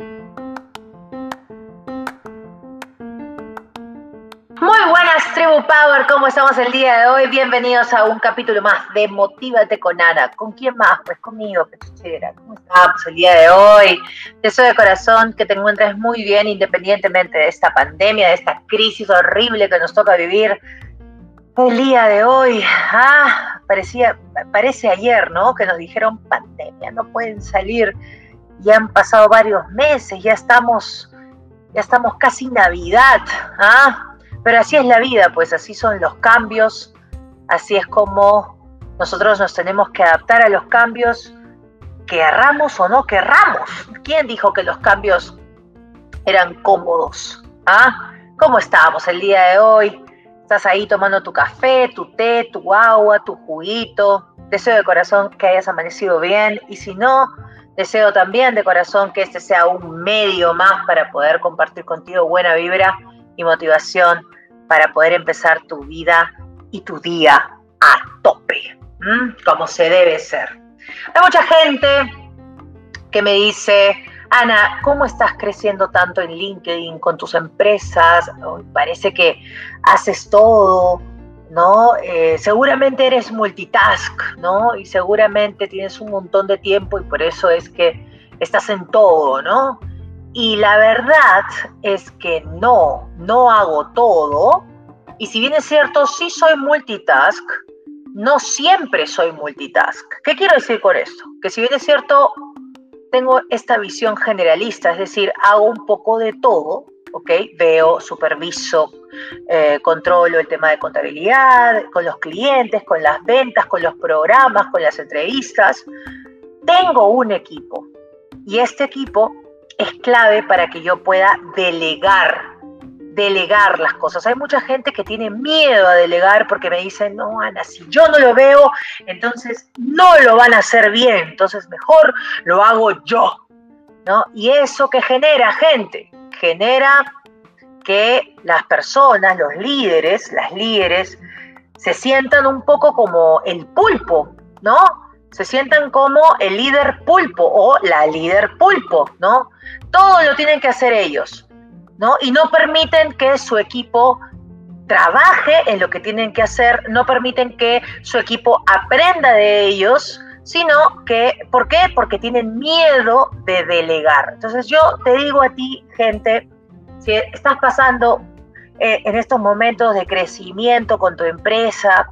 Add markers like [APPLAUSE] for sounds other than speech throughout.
Muy buenas, Tribu Power, ¿cómo estamos el día de hoy? Bienvenidos a un capítulo más de Motívate con Ana. ¿Con quién más? Pues conmigo, pechuchera. ¿Cómo estamos el día de hoy? Deseo de corazón que te encuentres muy bien independientemente de esta pandemia, de esta crisis horrible que nos toca vivir el día de hoy. Ah, parecía, parece ayer, ¿no? Que nos dijeron pandemia, no pueden salir. Ya han pasado varios meses, ya estamos, ya estamos casi Navidad, ¿ah? Pero así es la vida, pues así son los cambios, así es como nosotros nos tenemos que adaptar a los cambios, querramos o no querramos. ¿Quién dijo que los cambios eran cómodos? ¿Ah? ¿Cómo estamos el día de hoy? Estás ahí tomando tu café, tu té, tu agua, tu juguito. Deseo de corazón que hayas amanecido bien y si no, deseo también de corazón que este sea un medio más para poder compartir contigo buena vibra y motivación para poder empezar tu vida y tu día a tope, como se debe ser. Hay mucha gente que me dice, Ana, ¿cómo estás creciendo tanto en LinkedIn con tus empresas? parece que haces todo, ¿no? Eh, seguramente eres multitask, ¿no? Y seguramente tienes un montón de tiempo y por eso es que estás en todo, ¿no? Y la verdad es que no, no hago todo. Y si bien es cierto, sí soy multitask, no siempre soy multitask. ¿Qué quiero decir con esto? Que si bien es cierto, tengo esta visión generalista, es decir, hago un poco de todo, ¿ok? Veo, superviso, eh, controlo el tema de contabilidad, con los clientes, con las ventas, con los programas, con las entrevistas. Tengo un equipo y este equipo es clave para que yo pueda delegar, delegar las cosas. Hay mucha gente que tiene miedo a delegar porque me dicen, no, Ana, si yo no lo veo, entonces no lo van a hacer bien, entonces mejor lo hago yo. ¿no? Y eso que genera gente, genera que las personas, los líderes, las líderes, se sientan un poco como el pulpo, ¿no? Se sientan como el líder pulpo o la líder pulpo, ¿no? Todo lo tienen que hacer ellos, ¿no? Y no permiten que su equipo trabaje en lo que tienen que hacer, no permiten que su equipo aprenda de ellos, sino que, ¿por qué? Porque tienen miedo de delegar. Entonces yo te digo a ti, gente, si estás pasando eh, en estos momentos de crecimiento con tu empresa,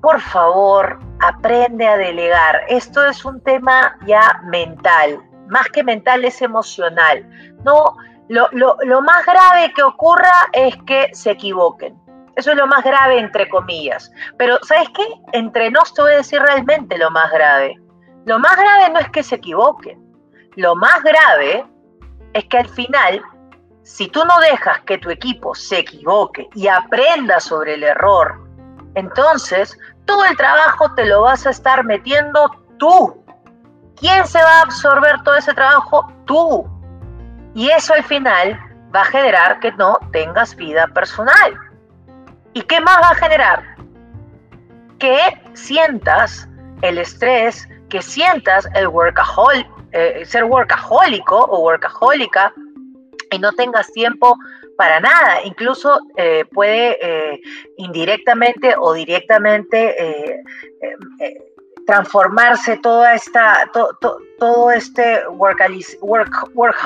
por favor, aprende a delegar. Esto es un tema ya mental, más que mental es emocional. No, lo, lo, más grave que ocurra es que se equivoquen. Eso es lo más grave, entre comillas. Pero, ¿sabes qué? Entre nos te voy a decir realmente lo más grave. Lo más grave no es que se equivoquen. Lo más grave es que al final, si tú no dejas que tu equipo se equivoque y aprenda sobre el error, entonces todo el trabajo te lo vas a estar metiendo tú. ¿Quién se va a absorber todo ese trabajo? Tú. Y eso al final va a generar que no tengas vida personal. ¿Y qué más va a generar? Que sientas el estrés, que sientas el workahol, eh, ser workahólico o workahólica y no tengas tiempo para nada. Incluso eh, puede eh, indirectamente o directamente transformarse toda esta, todo este work, work,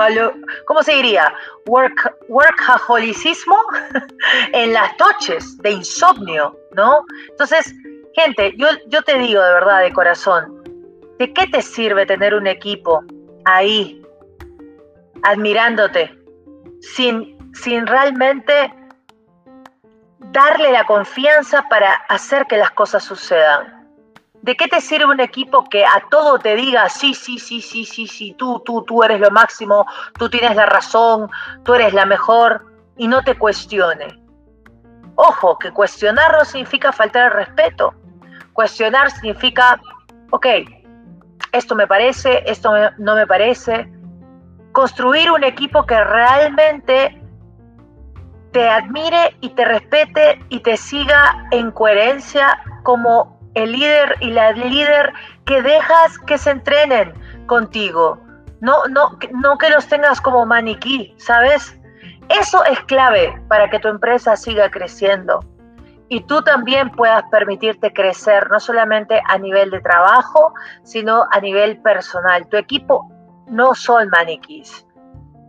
¿cómo se diría? Work, workaholicismo [LAUGHS] en las noches de insomnio, ¿no? Entonces, gente, yo, yo te digo de verdad, de corazón, ¿de qué te sirve tener un equipo ahí admirándote sin, sin realmente darle la confianza para hacer que las cosas sucedan? ¿De qué te sirve un equipo que a todo te diga, sí, sí, sí, sí, sí, sí, tú, tú, tú eres lo máximo, tú tienes la razón, tú eres la mejor y no te cuestione? Ojo, que cuestionar no significa faltar el respeto. Cuestionar significa, ok, esto me parece, esto no me parece. Construir un equipo que realmente te admire y te respete y te siga en coherencia como el líder y la líder que dejas que se entrenen contigo. No, no, no que los tengas como maniquí, ¿sabes? Eso es clave para que tu empresa siga creciendo y tú también puedas permitirte crecer, no solamente a nivel de trabajo, sino a nivel personal. Tu equipo no son maniquís.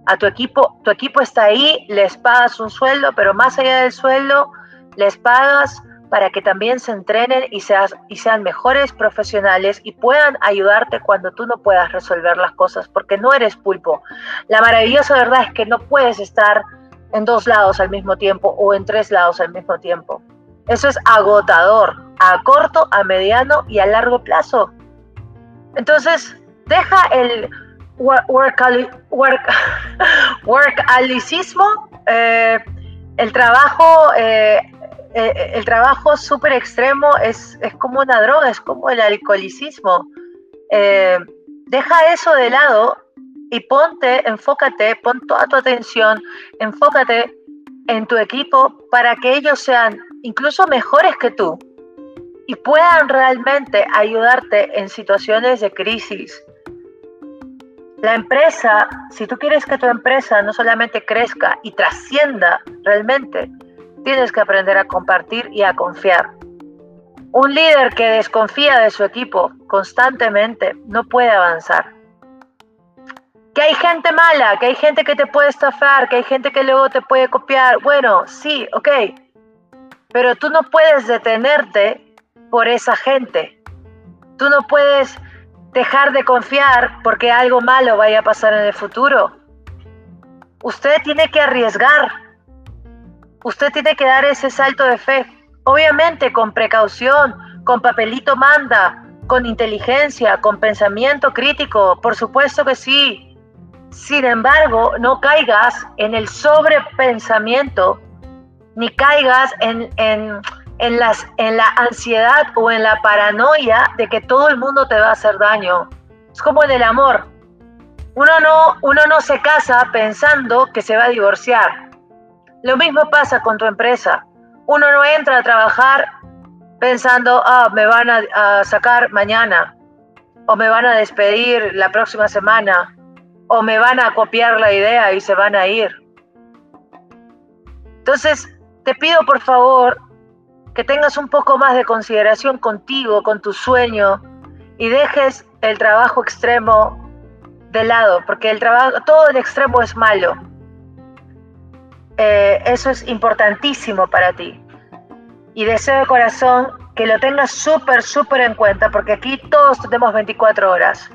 A tu equipo, tu equipo está ahí, les pagas un sueldo, pero más allá del sueldo, les pagas para que también se entrenen y, seas, y sean mejores profesionales y puedan ayudarte cuando tú no puedas resolver las cosas, porque no eres pulpo. La maravillosa verdad es que no puedes estar en dos lados al mismo tiempo o en tres lados al mismo tiempo. Eso es agotador a corto, a mediano y a largo plazo. Entonces, deja el work, work, [LAUGHS] eh, el trabajo, eh, eh, el trabajo súper extremo es, es, como una droga, es como el alcoholicismo. deja eso de lado y ponte, enfócate, pon toda tu atención, enfócate en tu equipo para que ellos sean incluso mejores que tú y puedan realmente ayudarte en situaciones de crisis. La empresa, si tú quieres que tu empresa no solamente crezca y trascienda realmente, tienes que aprender a compartir y a confiar. Un líder que desconfía de su equipo constantemente no puede avanzar. Que hay gente mala, que hay gente que te puede estafar, que hay gente que luego te puede copiar. Bueno, sí, ok. Pero tú no puedes detenerte por esa gente. Tú no puedes dejar de confiar porque algo malo vaya a pasar en el futuro. Usted tiene que arriesgar. Usted tiene que dar ese salto de fe. Obviamente con precaución, con papelito manda, con inteligencia, con pensamiento crítico. Por supuesto que sí. Sin embargo, no caigas en el sobrepensamiento, ni caigas en, en, las, en la ansiedad o en la paranoia de que todo el mundo te va a hacer daño. Es como en el amor. Uno no, uno no se casa pensando que se va a divorciar. Lo mismo pasa con tu empresa. Uno no entra a trabajar pensando, ah, me van a, sacar mañana o me van a despedir la próxima semana o me van a copiar la idea y se van a ir. Entonces, te pido por favor que tengas un poco más de consideración contigo, con tu sueño y dejes el trabajo extremo de lado, porque el trabajo, todo el extremo es malo. Eh, eso es importantísimo para ti. Y deseo de corazón que lo tengas súper, súper en cuenta, porque aquí todos tenemos 24 horas.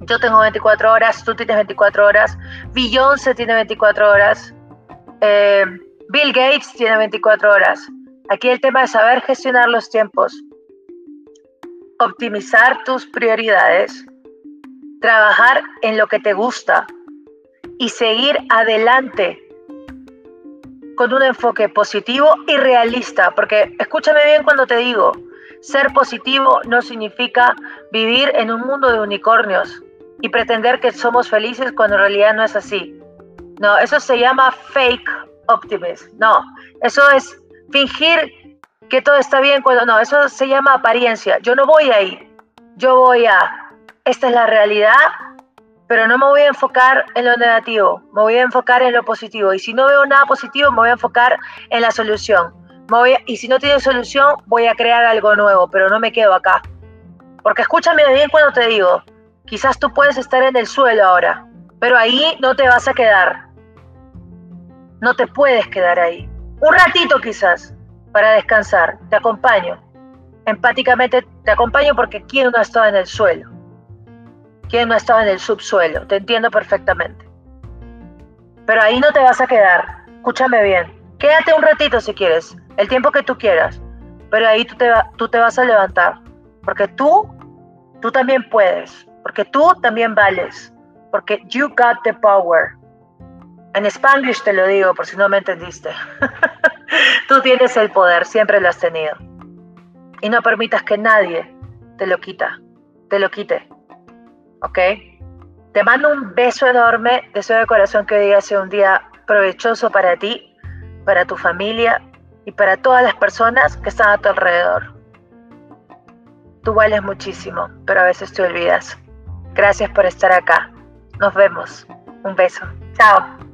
Yo tengo 24 horas, tú tienes 24 horas, Beyoncé tiene 24 horas, eh, Bill Gates tiene 24 horas. Aquí el tema es saber gestionar los tiempos, optimizar tus prioridades, trabajar en lo que te gusta y seguir adelante con un enfoque positivo y realista, porque escúchame bien cuando te digo, ser positivo no significa vivir en un mundo de unicornios y pretender que somos felices cuando en realidad no es así. No, eso se llama fake optimism. No, eso es fingir que todo está bien cuando no, eso se llama apariencia. Yo no voy ahí. Yo voy a, esta es la realidad, pero no me voy a enfocar en lo negativo, me voy a enfocar en lo positivo. Y si no veo nada positivo, me voy a enfocar en la solución. y si no tiene solución, voy a crear algo nuevo, pero no me quedo acá. Porque escúchame bien cuando te digo, Quizás tú puedes estar en el suelo ahora, pero ahí no te vas a quedar. No te puedes quedar ahí. Un ratito quizás para descansar. Te acompaño. Empáticamente te acompaño porque ¿quién no ha estado en el suelo? ¿Quién no ha estado en el subsuelo? Te entiendo perfectamente. Pero ahí no te vas a quedar. Escúchame bien. Quédate un ratito si quieres, el tiempo que tú quieras. Pero ahí tú te, tú te vas a levantar. Porque tú, tú también puedes porque tú también vales, porque you got the power. En Spanglish te lo digo por si no me entendiste. [LAUGHS] tú tienes el poder, siempre lo has tenido. Y no permitas que nadie te lo quita, te lo quite. ¿Ok? Te mando un beso enorme, deseo de corazón que hoy día sea un día provechoso para ti, para tu familia y para todas las personas que están a tu alrededor. Tú vales muchísimo, pero a veces te olvidas. Gracias por estar acá. Nos vemos. Un beso. Chao.